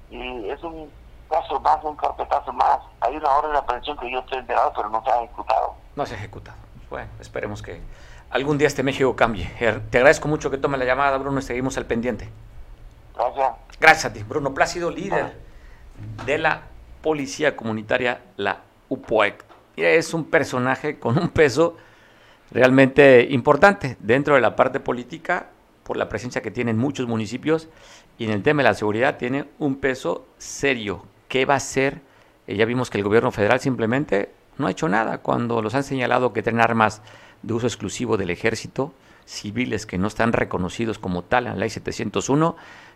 y es un caso más, un carpetazo más. Hay una orden de aprehensión que yo estoy enterado, pero no se ha ejecutado. No se ha ejecutado. Bueno, esperemos que algún día este México cambie. Er, te agradezco mucho que tome la llamada, Bruno, y seguimos al pendiente. Gracias. Gracias a ti, Bruno Plácido, líder de la Policía Comunitaria, la UPOEC. Es un personaje con un peso realmente importante dentro de la parte política por la presencia que tiene en muchos municipios y en el tema de la seguridad tiene un peso serio. ¿Qué va a hacer? Eh, ya vimos que el gobierno federal simplemente no ha hecho nada cuando los han señalado que tienen armas de uso exclusivo del ejército, civiles que no están reconocidos como tal en la ley 701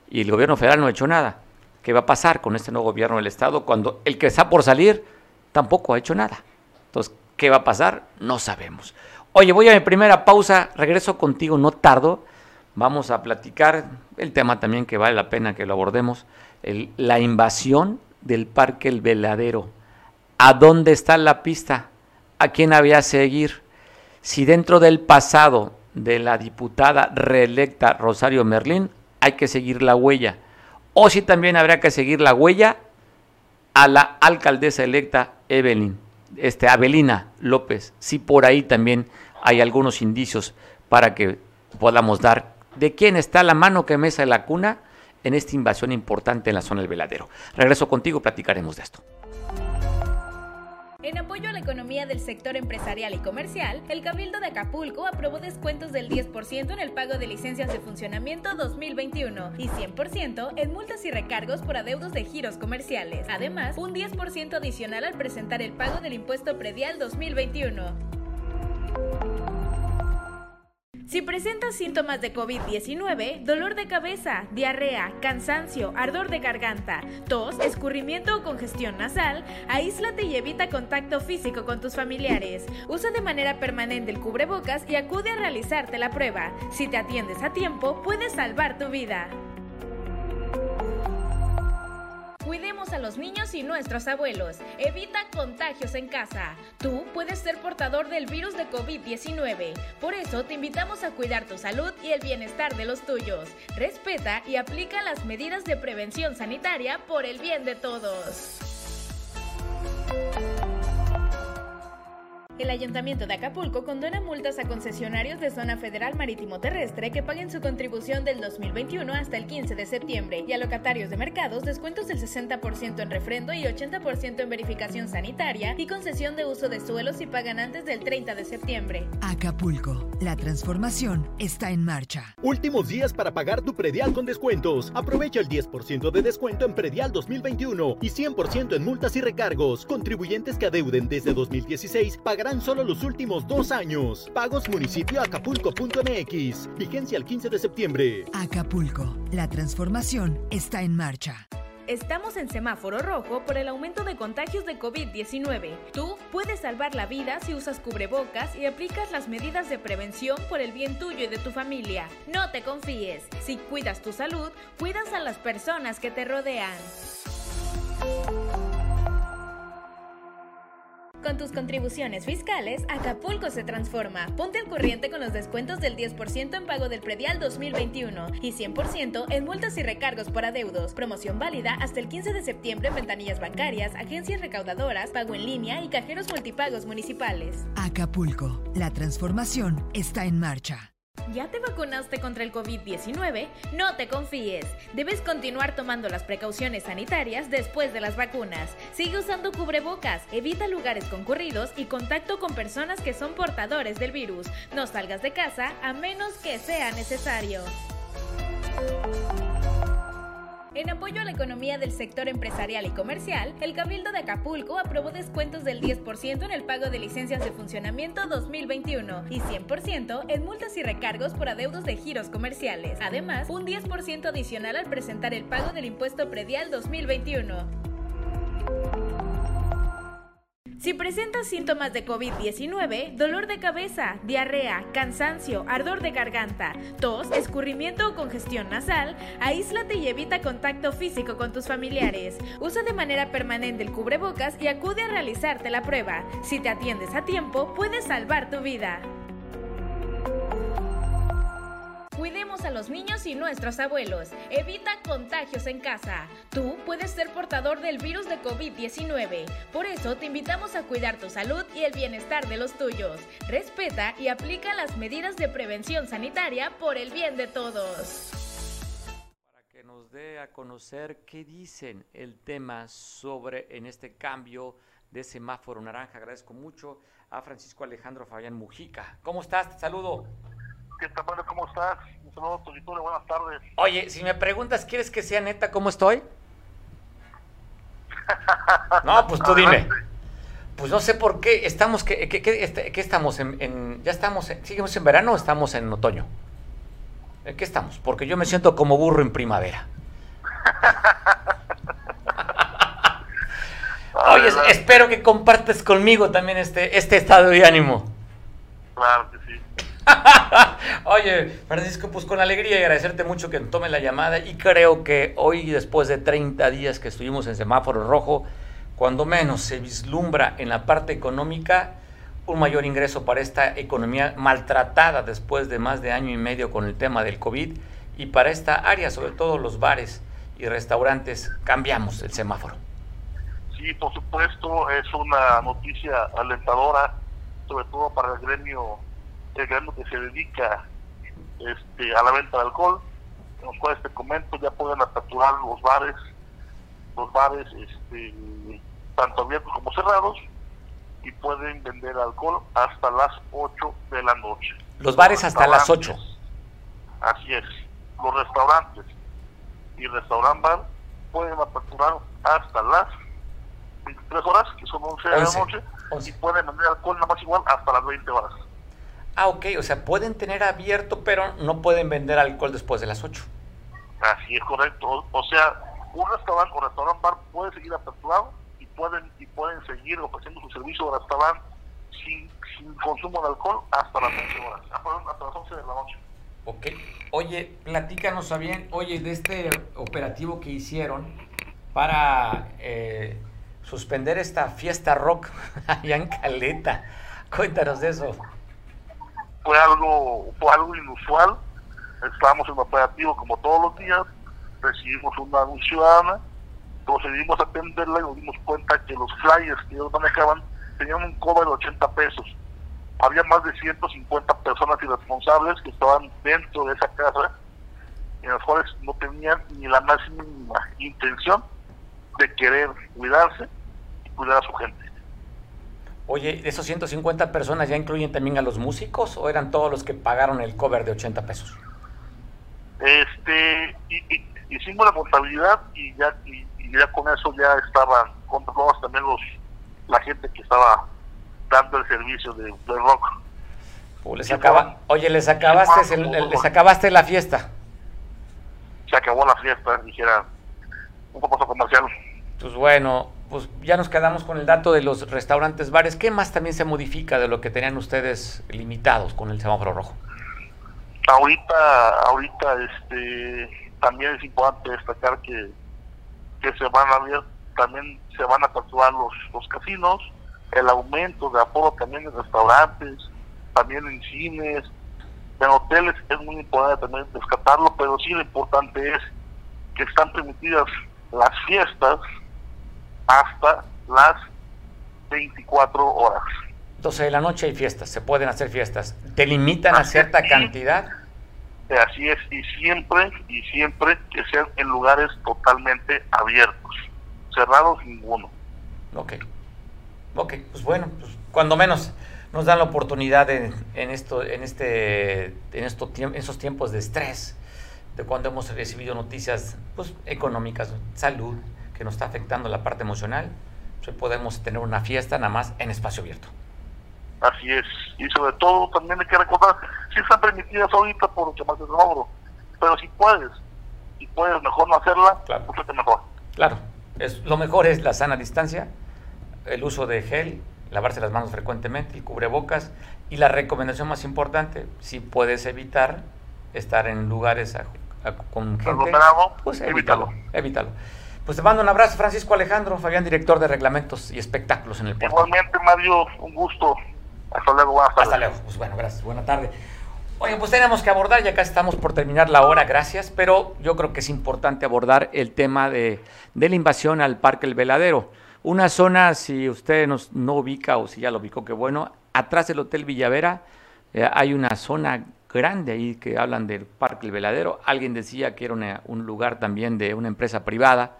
y el gobierno federal no ha hecho nada qué va a pasar con este nuevo gobierno del Estado cuando el que está por salir tampoco ha hecho nada. Entonces, ¿Qué va a pasar? No sabemos. Oye, voy a mi primera pausa, regreso contigo, no tardo. Vamos a platicar el tema también que vale la pena que lo abordemos, la invasión del Parque El Veladero. ¿A dónde está la pista? ¿A quién había seguir? Si dentro del pasado de la diputada reelecta Rosario Merlín hay que seguir la huella, o si también habrá que seguir la huella a la alcaldesa electa Evelyn, este, Avelina López, si por ahí también hay algunos indicios para que podamos dar de quién está la mano que mesa la cuna en esta invasión importante en la zona del veladero. Regreso contigo, platicaremos de esto. En apoyo a la economía del sector empresarial y comercial, el Cabildo de Acapulco aprobó descuentos del 10% en el pago de licencias de funcionamiento 2021 y 100% en multas y recargos por adeudos de giros comerciales. Además, un 10% adicional al presentar el pago del impuesto predial 2021. Si presentas síntomas de COVID-19, dolor de cabeza, diarrea, cansancio, ardor de garganta, tos, escurrimiento o congestión nasal, aíslate y evita contacto físico con tus familiares. Usa de manera permanente el cubrebocas y acude a realizarte la prueba. Si te atiendes a tiempo, puedes salvar tu vida. Cuidemos a los niños y nuestros abuelos. Evita contagios en casa. Tú puedes ser portador del virus de COVID-19. Por eso te invitamos a cuidar tu salud y el bienestar de los tuyos. Respeta y aplica las medidas de prevención sanitaria por el bien de todos. El Ayuntamiento de Acapulco condona multas a concesionarios de zona federal marítimo terrestre que paguen su contribución del 2021 hasta el 15 de septiembre y a locatarios de mercados descuentos del 60% en refrendo y 80% en verificación sanitaria y concesión de uso de suelos si pagan antes del 30 de septiembre. Acapulco, la transformación está en marcha. Últimos días para pagar tu predial con descuentos. Aprovecha el 10% de descuento en predial 2021 y 100% en multas y recargos. Contribuyentes que adeuden desde 2016 pagarán solo los últimos dos años. Pagos municipio acapulco.mx. Vigencia el 15 de septiembre. Acapulco. La transformación está en marcha. Estamos en semáforo rojo por el aumento de contagios de COVID-19. Tú puedes salvar la vida si usas cubrebocas y aplicas las medidas de prevención por el bien tuyo y de tu familia. No te confíes. Si cuidas tu salud, cuidas a las personas que te rodean. Con tus contribuciones fiscales, Acapulco se transforma. Ponte al corriente con los descuentos del 10% en pago del predial 2021 y 100% en multas y recargos por adeudos. Promoción válida hasta el 15 de septiembre en ventanillas bancarias, agencias recaudadoras, pago en línea y cajeros multipagos municipales. Acapulco, la transformación está en marcha. ¿Ya te vacunaste contra el COVID-19? No te confíes. Debes continuar tomando las precauciones sanitarias después de las vacunas. Sigue usando cubrebocas, evita lugares concurridos y contacto con personas que son portadores del virus. No salgas de casa a menos que sea necesario. En apoyo a la economía del sector empresarial y comercial, el Cabildo de Acapulco aprobó descuentos del 10% en el pago de licencias de funcionamiento 2021 y 100% en multas y recargos por adeudos de giros comerciales. Además, un 10% adicional al presentar el pago del impuesto predial 2021. Si presentas síntomas de COVID-19, dolor de cabeza, diarrea, cansancio, ardor de garganta, tos, escurrimiento o congestión nasal, aíslate y evita contacto físico con tus familiares. Usa de manera permanente el cubrebocas y acude a realizarte la prueba. Si te atiendes a tiempo, puedes salvar tu vida. Cuidemos a los niños y nuestros abuelos. Evita contagios en casa. Tú puedes ser portador del virus de COVID-19. Por eso te invitamos a cuidar tu salud y el bienestar de los tuyos. Respeta y aplica las medidas de prevención sanitaria por el bien de todos. Para que nos dé a conocer qué dicen el tema sobre en este cambio de semáforo naranja. Agradezco mucho a Francisco Alejandro Fabián Mujica. ¿Cómo estás? Saludo. ¿Qué tal, ¿Cómo estás? Un saludo a tu buenas tardes. Oye, si me preguntas, ¿quieres que sea neta cómo estoy? no, pues tú dime. Pues no sé por qué estamos, ¿qué, qué, este, estamos en, ya estamos, en, seguimos en verano o estamos en otoño? ¿En qué estamos? Porque yo me siento como burro en primavera. Oye, espero que compartes conmigo también este, este estado de ánimo. Claro que sí. Oye, Francisco, pues con alegría y agradecerte mucho que tome la llamada y creo que hoy, después de 30 días que estuvimos en semáforo rojo, cuando menos se vislumbra en la parte económica un mayor ingreso para esta economía maltratada después de más de año y medio con el tema del COVID y para esta área, sobre todo los bares y restaurantes, cambiamos el semáforo. Sí, por supuesto, es una noticia alentadora, sobre todo para el gremio, gremio que se dedica este, a la venta de alcohol, en los cuales te comento, ya pueden aperturar los bares, los bares este, tanto abiertos como cerrados, y pueden vender alcohol hasta las 8 de la noche. Los bares hasta las 8. Así es. Los restaurantes y restaurant bar pueden aperturar hasta las 23 horas, que son 11 de la noche, y pueden vender alcohol nada más igual hasta las 20 horas. Ah, ok, o sea, pueden tener abierto, pero no pueden vender alcohol después de las 8. Así es correcto. O sea, un restaurante o restaurant bar puede seguir aperturado y pueden y pueden seguir ofreciendo su servicio de restaurante sin, sin consumo de alcohol hasta las 11 horas, hasta las 11 de la noche. Ok. Oye, platícanos bien, oye, de este operativo que hicieron para eh, suspender esta fiesta rock allá en Caleta. Cuéntanos de eso. Fue algo, fue algo inusual. Estábamos en operativo como todos los días. Recibimos una ciudadana, procedimos a atenderla y nos dimos cuenta que los flyers que ellos manejaban tenían un cover de 80 pesos había más de 150 personas irresponsables que estaban dentro de esa casa, en las cuales no tenían ni la más mínima intención de querer cuidarse y cuidar a su gente. Oye, ¿esos 150 personas ya incluyen también a los músicos o eran todos los que pagaron el cover de 80 pesos? Este, hicimos la contabilidad y ya, y, ya con eso ya estaban controlados también los la gente que estaba dando el servicio de, rock. les acaba, oye, les acabaste, les acabaste la fiesta. Se acabó la fiesta, dijera un poco comercial. Pues bueno, pues ya nos quedamos con el dato de los restaurantes, bares. ¿Qué más también se modifica de lo que tenían ustedes limitados con el semáforo rojo? Ahorita, ahorita, este, también es importante destacar que, que se van a ver, también se van a capturar los, los casinos, el aumento de aforo también en restaurantes, también en cines, en hoteles, es muy importante también rescatarlo, pero sí lo importante es que están permitidas las fiestas hasta las 24 horas. 12 de la noche hay fiestas, se pueden hacer fiestas. ¿Te limitan a cierta cantidad? Así es, y siempre, y siempre que sean en lugares totalmente abiertos, cerrados ninguno. Ok. Ok, pues bueno, pues cuando menos nos dan la oportunidad en, esto, en este, en estos esos tiempos de estrés, de cuando hemos recibido noticias pues, económicas, salud, que nos está afectando la parte emocional, pues podemos tener una fiesta nada más en espacio abierto. Así es, y sobre todo también hay que recordar, si están permitidas ahorita por más de logro, pero si puedes, si puedes mejor no hacerla, claro. pues mejor. Claro, es, lo mejor es la sana distancia, el uso de gel, lavarse las manos frecuentemente, el cubrebocas y la recomendación más importante, si puedes evitar estar en lugares con gente, pues evítalo, evítalo. Pues te mando un abrazo, Francisco Alejandro, Fabián, director de reglamentos y espectáculos en el puerto. Igualmente, Mario, un gusto. Hasta luego, buenas tardes. Hasta luego, pues bueno, gracias, buena tarde. Oye, pues tenemos que abordar, ya casi estamos por terminar la hora, gracias, pero yo creo que es importante abordar el tema de, de la invasión al Parque El Veladero. Una zona, si usted nos, no ubica o si ya lo ubicó, qué bueno, atrás del Hotel Villavera eh, hay una zona grande ahí que hablan del Parque El Veladero. Alguien decía que era un lugar también de una empresa privada.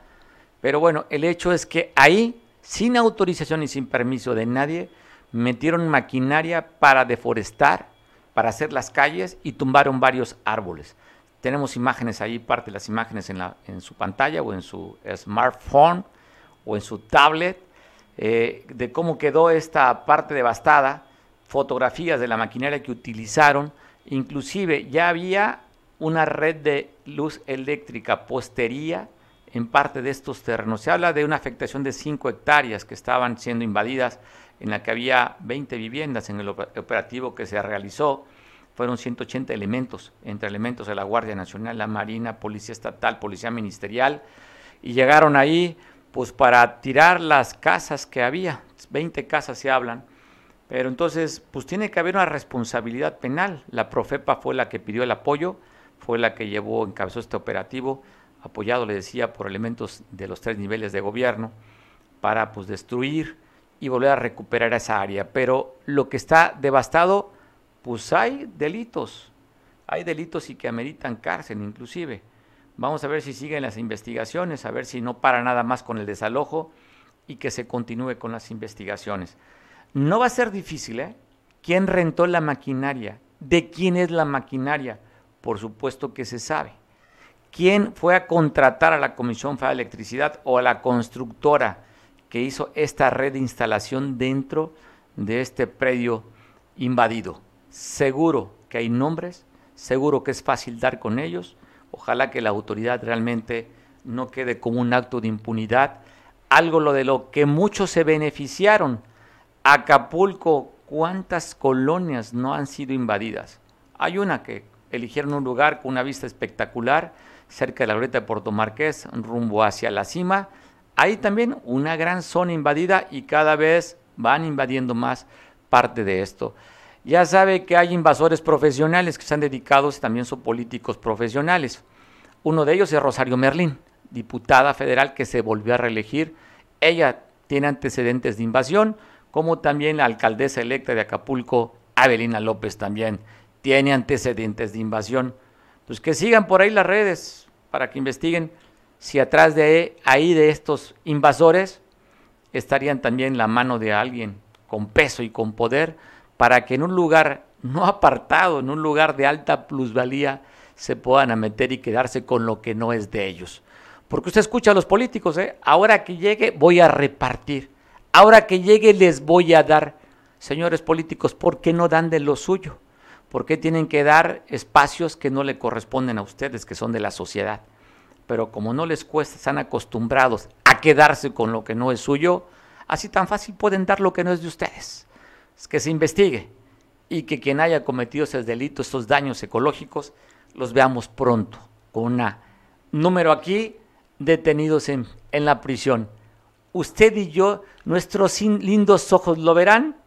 Pero bueno, el hecho es que ahí, sin autorización y sin permiso de nadie, metieron maquinaria para deforestar, para hacer las calles y tumbaron varios árboles. Tenemos imágenes ahí, parte de las imágenes en, la, en su pantalla o en su smartphone o en su tablet eh, de cómo quedó esta parte devastada, fotografías de la maquinaria que utilizaron, inclusive ya había una red de luz eléctrica postería en parte de estos terrenos. Se habla de una afectación de 5 hectáreas que estaban siendo invadidas, en la que había 20 viviendas en el operativo que se realizó. Fueron 180 elementos, entre elementos de la Guardia Nacional, la Marina, Policía Estatal, Policía Ministerial, y llegaron ahí pues para tirar las casas que había, 20 casas se hablan, pero entonces pues tiene que haber una responsabilidad penal. La Profepa fue la que pidió el apoyo, fue la que llevó, encabezó este operativo, apoyado, le decía, por elementos de los tres niveles de gobierno, para pues destruir y volver a recuperar esa área. Pero lo que está devastado, pues hay delitos, hay delitos y que ameritan cárcel inclusive. Vamos a ver si siguen las investigaciones, a ver si no para nada más con el desalojo y que se continúe con las investigaciones. No va a ser difícil, ¿eh? ¿Quién rentó la maquinaria? ¿De quién es la maquinaria? Por supuesto que se sabe. ¿Quién fue a contratar a la Comisión Federal de Electricidad o a la constructora que hizo esta red de instalación dentro de este predio invadido? Seguro que hay nombres, seguro que es fácil dar con ellos. Ojalá que la autoridad realmente no quede como un acto de impunidad. Algo lo de lo que muchos se beneficiaron. Acapulco, ¿cuántas colonias no han sido invadidas? Hay una que eligieron un lugar con una vista espectacular cerca de la glorieta de Puerto Marqués, rumbo hacia la cima. Hay también una gran zona invadida y cada vez van invadiendo más parte de esto. Ya sabe que hay invasores profesionales que están dedicados, también son políticos profesionales. Uno de ellos es Rosario Merlín, diputada federal que se volvió a reelegir. Ella tiene antecedentes de invasión, como también la alcaldesa electa de Acapulco, Avelina López también tiene antecedentes de invasión pues que sigan por ahí las redes para que investiguen si atrás de ahí de estos invasores estarían también la mano de alguien con peso y con poder para que en un lugar no apartado, en un lugar de alta plusvalía, se puedan meter y quedarse con lo que no es de ellos. Porque usted escucha a los políticos, ¿eh? ahora que llegue voy a repartir, ahora que llegue les voy a dar. Señores políticos, ¿por qué no dan de lo suyo? ¿Por qué tienen que dar espacios que no le corresponden a ustedes, que son de la sociedad? Pero como no les cuesta, están acostumbrados a quedarse con lo que no es suyo, así tan fácil pueden dar lo que no es de ustedes. Es que se investigue y que quien haya cometido esos delitos, estos daños ecológicos, los veamos pronto, con un número aquí detenidos en, en la prisión. Usted y yo, nuestros lindos ojos lo verán,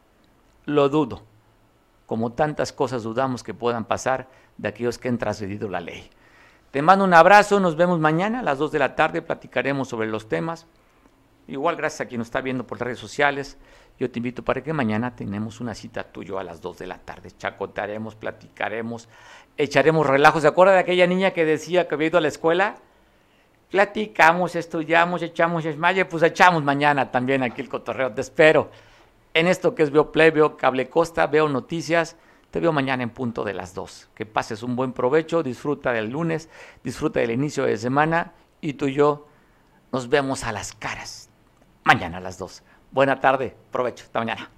lo dudo como tantas cosas dudamos que puedan pasar de aquellos que han trascedido la ley. Te mando un abrazo, nos vemos mañana a las 2 de la tarde, platicaremos sobre los temas. Igual gracias a quien nos está viendo por las redes sociales. Yo te invito para que mañana tenemos una cita tuyo a las 2 de la tarde. Chacotaremos, platicaremos, echaremos relajos. ¿Se acuerda de aquella niña que decía que había ido a la escuela? Platicamos, estudiamos, echamos esmalle, pues echamos mañana también aquí el cotorreo. Te espero en esto que es Veo Play, veo Cable Costa, veo noticias. Te veo mañana en punto de las 2. Que pases un buen provecho, disfruta del lunes, disfruta del inicio de semana y tú y yo nos vemos a las caras mañana a las 2. Buena tarde, provecho, hasta mañana.